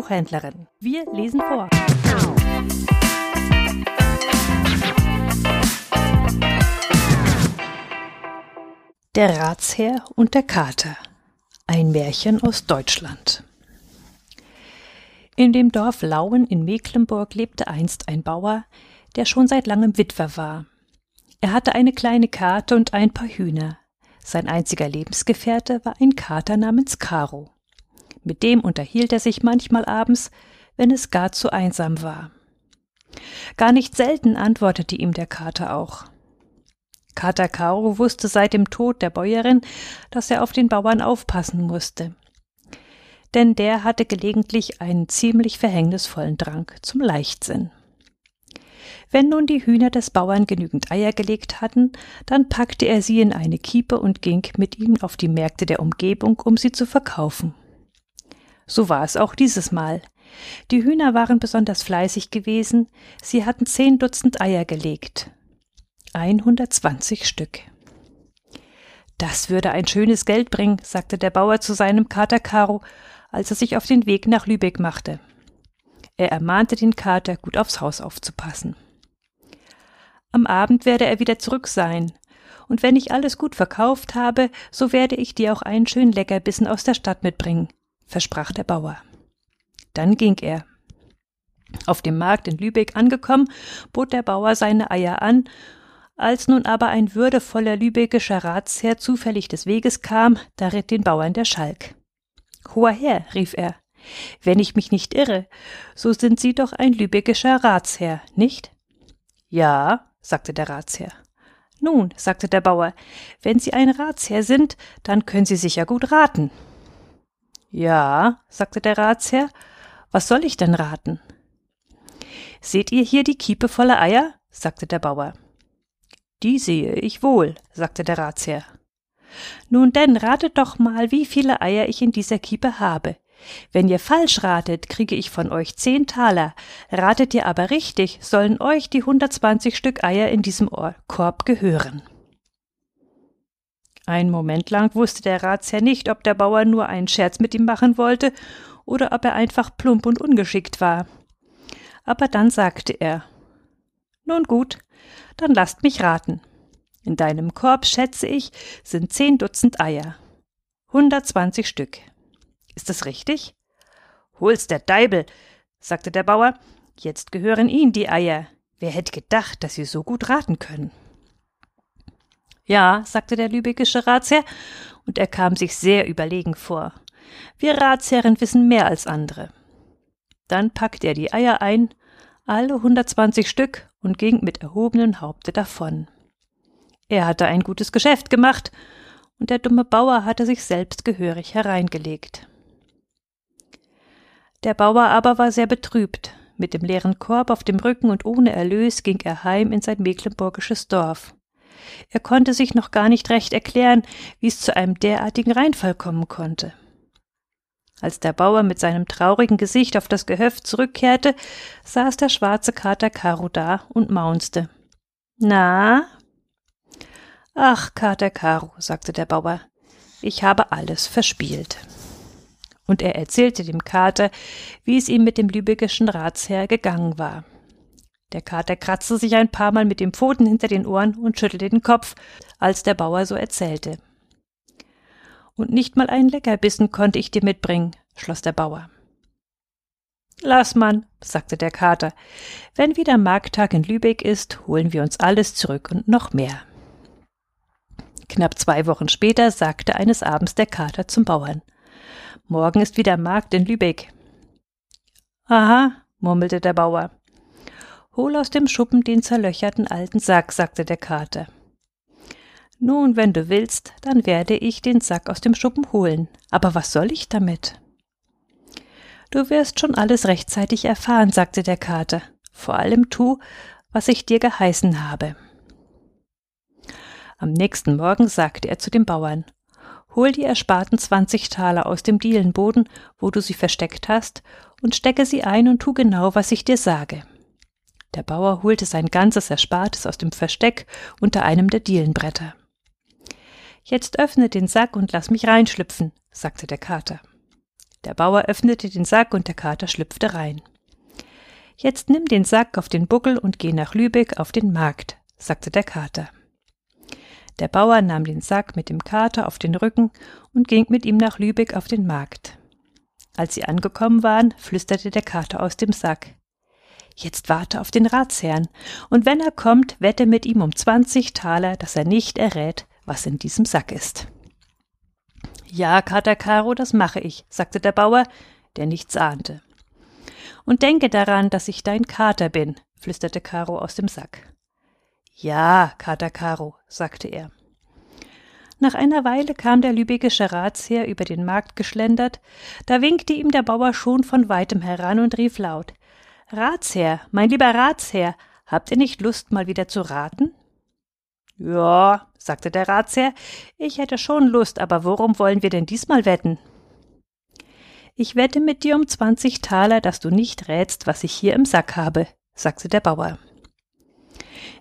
Buchhändlerin. Wir lesen vor. Der Ratsherr und der Kater. Ein Märchen aus Deutschland. In dem Dorf Lauen in Mecklenburg lebte einst ein Bauer, der schon seit langem Witwer war. Er hatte eine kleine Kate und ein paar Hühner. Sein einziger Lebensgefährte war ein Kater namens Karo. Mit dem unterhielt er sich manchmal abends, wenn es gar zu einsam war. Gar nicht selten antwortete ihm der Kater auch. Kater Karo wusste seit dem Tod der Bäuerin, dass er auf den Bauern aufpassen musste. Denn der hatte gelegentlich einen ziemlich verhängnisvollen Drang zum Leichtsinn. Wenn nun die Hühner des Bauern genügend Eier gelegt hatten, dann packte er sie in eine Kiepe und ging mit ihnen auf die Märkte der Umgebung, um sie zu verkaufen. So war es auch dieses Mal. Die Hühner waren besonders fleißig gewesen, sie hatten zehn Dutzend Eier gelegt. 120 Stück. Das würde ein schönes Geld bringen, sagte der Bauer zu seinem Kater Karo, als er sich auf den Weg nach Lübeck machte. Er ermahnte den Kater, gut aufs Haus aufzupassen. Am Abend werde er wieder zurück sein, und wenn ich alles gut verkauft habe, so werde ich dir auch einen schönen Leckerbissen aus der Stadt mitbringen, versprach der Bauer. Dann ging er. Auf dem Markt in Lübeck angekommen, bot der Bauer seine Eier an, als nun aber ein würdevoller lübeckischer Ratsherr zufällig des Weges kam, da ritt den Bauern der Schalk. Hoher Herr, rief er, wenn ich mich nicht irre, so sind Sie doch ein lübeckischer Ratsherr, nicht? Ja, sagte der Ratsherr. Nun, sagte der Bauer, wenn Sie ein Ratsherr sind, dann können Sie sicher gut raten. Ja, sagte der Ratsherr, was soll ich denn raten? Seht ihr hier die Kiepe voller Eier? sagte der Bauer. Die sehe ich wohl, sagte der Ratsherr. Nun denn, ratet doch mal, wie viele Eier ich in dieser Kiepe habe. Wenn ihr falsch ratet, kriege ich von euch zehn Taler. Ratet ihr aber richtig, sollen euch die hundertzwanzig Stück Eier in diesem Korb gehören. Einen Moment lang wusste der Ratsherr nicht, ob der Bauer nur einen Scherz mit ihm machen wollte oder ob er einfach plump und ungeschickt war. Aber dann sagte er Nun gut, dann lasst mich raten. In deinem Korb, schätze ich, sind zehn Dutzend Eier. Hundertzwanzig Stück. Ist das richtig? Hol's der Deibel, sagte der Bauer. Jetzt gehören Ihnen die Eier. Wer hätte gedacht, dass Sie so gut raten können? Ja, sagte der lübeckische Ratsherr, und er kam sich sehr überlegen vor. Wir Ratsherren wissen mehr als andere. Dann packte er die Eier ein, alle hundertzwanzig Stück, und ging mit erhobenem Haupte davon. Er hatte ein gutes Geschäft gemacht, und der dumme Bauer hatte sich selbst gehörig hereingelegt. Der Bauer aber war sehr betrübt. Mit dem leeren Korb auf dem Rücken und ohne Erlös ging er heim in sein mecklenburgisches Dorf. Er konnte sich noch gar nicht recht erklären, wie es zu einem derartigen Reinfall kommen konnte. Als der Bauer mit seinem traurigen Gesicht auf das Gehöft zurückkehrte, saß der schwarze Kater Karo da und maunzte. Na? Ach, Kater Karo, sagte der Bauer, ich habe alles verspielt. Und er erzählte dem Kater, wie es ihm mit dem lübeckischen Ratsherr gegangen war. Der Kater kratzte sich ein paar Mal mit den Pfoten hinter den Ohren und schüttelte den Kopf, als der Bauer so erzählte. Und nicht mal einen Leckerbissen konnte ich dir mitbringen, schloss der Bauer. Lass man, sagte der Kater. Wenn wieder Markttag in Lübeck ist, holen wir uns alles zurück und noch mehr. Knapp zwei Wochen später sagte eines Abends der Kater zum Bauern. Morgen ist wieder Markt in Lübeck. Aha, murmelte der Bauer. Hol aus dem Schuppen den zerlöcherten alten Sack, sagte der Kater. Nun, wenn du willst, dann werde ich den Sack aus dem Schuppen holen. Aber was soll ich damit? Du wirst schon alles rechtzeitig erfahren, sagte der Kater. Vor allem tu, was ich dir geheißen habe. Am nächsten Morgen sagte er zu dem Bauern Hol die ersparten zwanzig Taler aus dem Dielenboden, wo du sie versteckt hast, und stecke sie ein und tu genau, was ich dir sage. Der Bauer holte sein ganzes Erspartes aus dem Versteck unter einem der Dielenbretter. Jetzt öffne den Sack und lass mich reinschlüpfen, sagte der Kater. Der Bauer öffnete den Sack und der Kater schlüpfte rein. Jetzt nimm den Sack auf den Buckel und geh nach Lübeck auf den Markt, sagte der Kater. Der Bauer nahm den Sack mit dem Kater auf den Rücken und ging mit ihm nach Lübeck auf den Markt. Als sie angekommen waren, flüsterte der Kater aus dem Sack. Jetzt warte auf den Ratsherrn, und wenn er kommt, wette mit ihm um zwanzig Taler, dass er nicht errät, was in diesem Sack ist. Ja, Kater Karo, das mache ich, sagte der Bauer, der nichts ahnte. Und denke daran, dass ich dein Kater bin, flüsterte Karo aus dem Sack. Ja, Kater Karo, sagte er. Nach einer Weile kam der lübeckische Ratsherr über den Markt geschlendert, da winkte ihm der Bauer schon von weitem heran und rief laut Ratsherr, mein lieber Ratsherr, habt ihr nicht Lust, mal wieder zu raten? Ja, sagte der Ratsherr, ich hätte schon Lust, aber worum wollen wir denn diesmal wetten? Ich wette mit dir um zwanzig Taler, dass du nicht rätst, was ich hier im Sack habe, sagte der Bauer.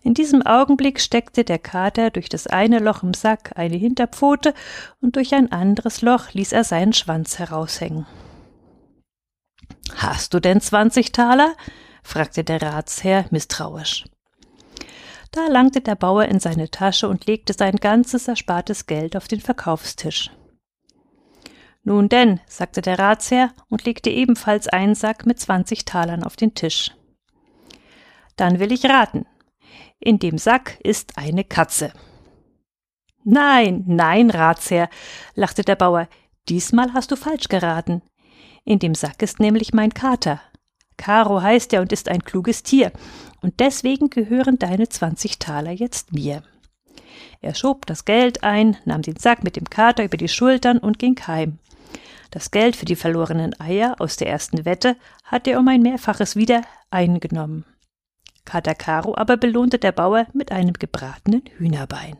In diesem Augenblick steckte der Kater durch das eine Loch im Sack eine Hinterpfote und durch ein anderes Loch ließ er seinen Schwanz heraushängen. Hast du denn zwanzig Taler? fragte der Ratsherr misstrauisch. Da langte der Bauer in seine Tasche und legte sein ganzes erspartes Geld auf den Verkaufstisch. Nun denn, sagte der Ratsherr und legte ebenfalls einen Sack mit zwanzig Talern auf den Tisch. Dann will ich raten. In dem Sack ist eine Katze. Nein, nein, Ratsherr, lachte der Bauer, diesmal hast du falsch geraten. In dem Sack ist nämlich mein Kater. Karo heißt er und ist ein kluges Tier, und deswegen gehören deine zwanzig Taler jetzt mir. Er schob das Geld ein, nahm den Sack mit dem Kater über die Schultern und ging heim. Das Geld für die verlorenen Eier aus der ersten Wette hat er um ein Mehrfaches wieder eingenommen. Kater Karo aber belohnte der Bauer mit einem gebratenen Hühnerbein.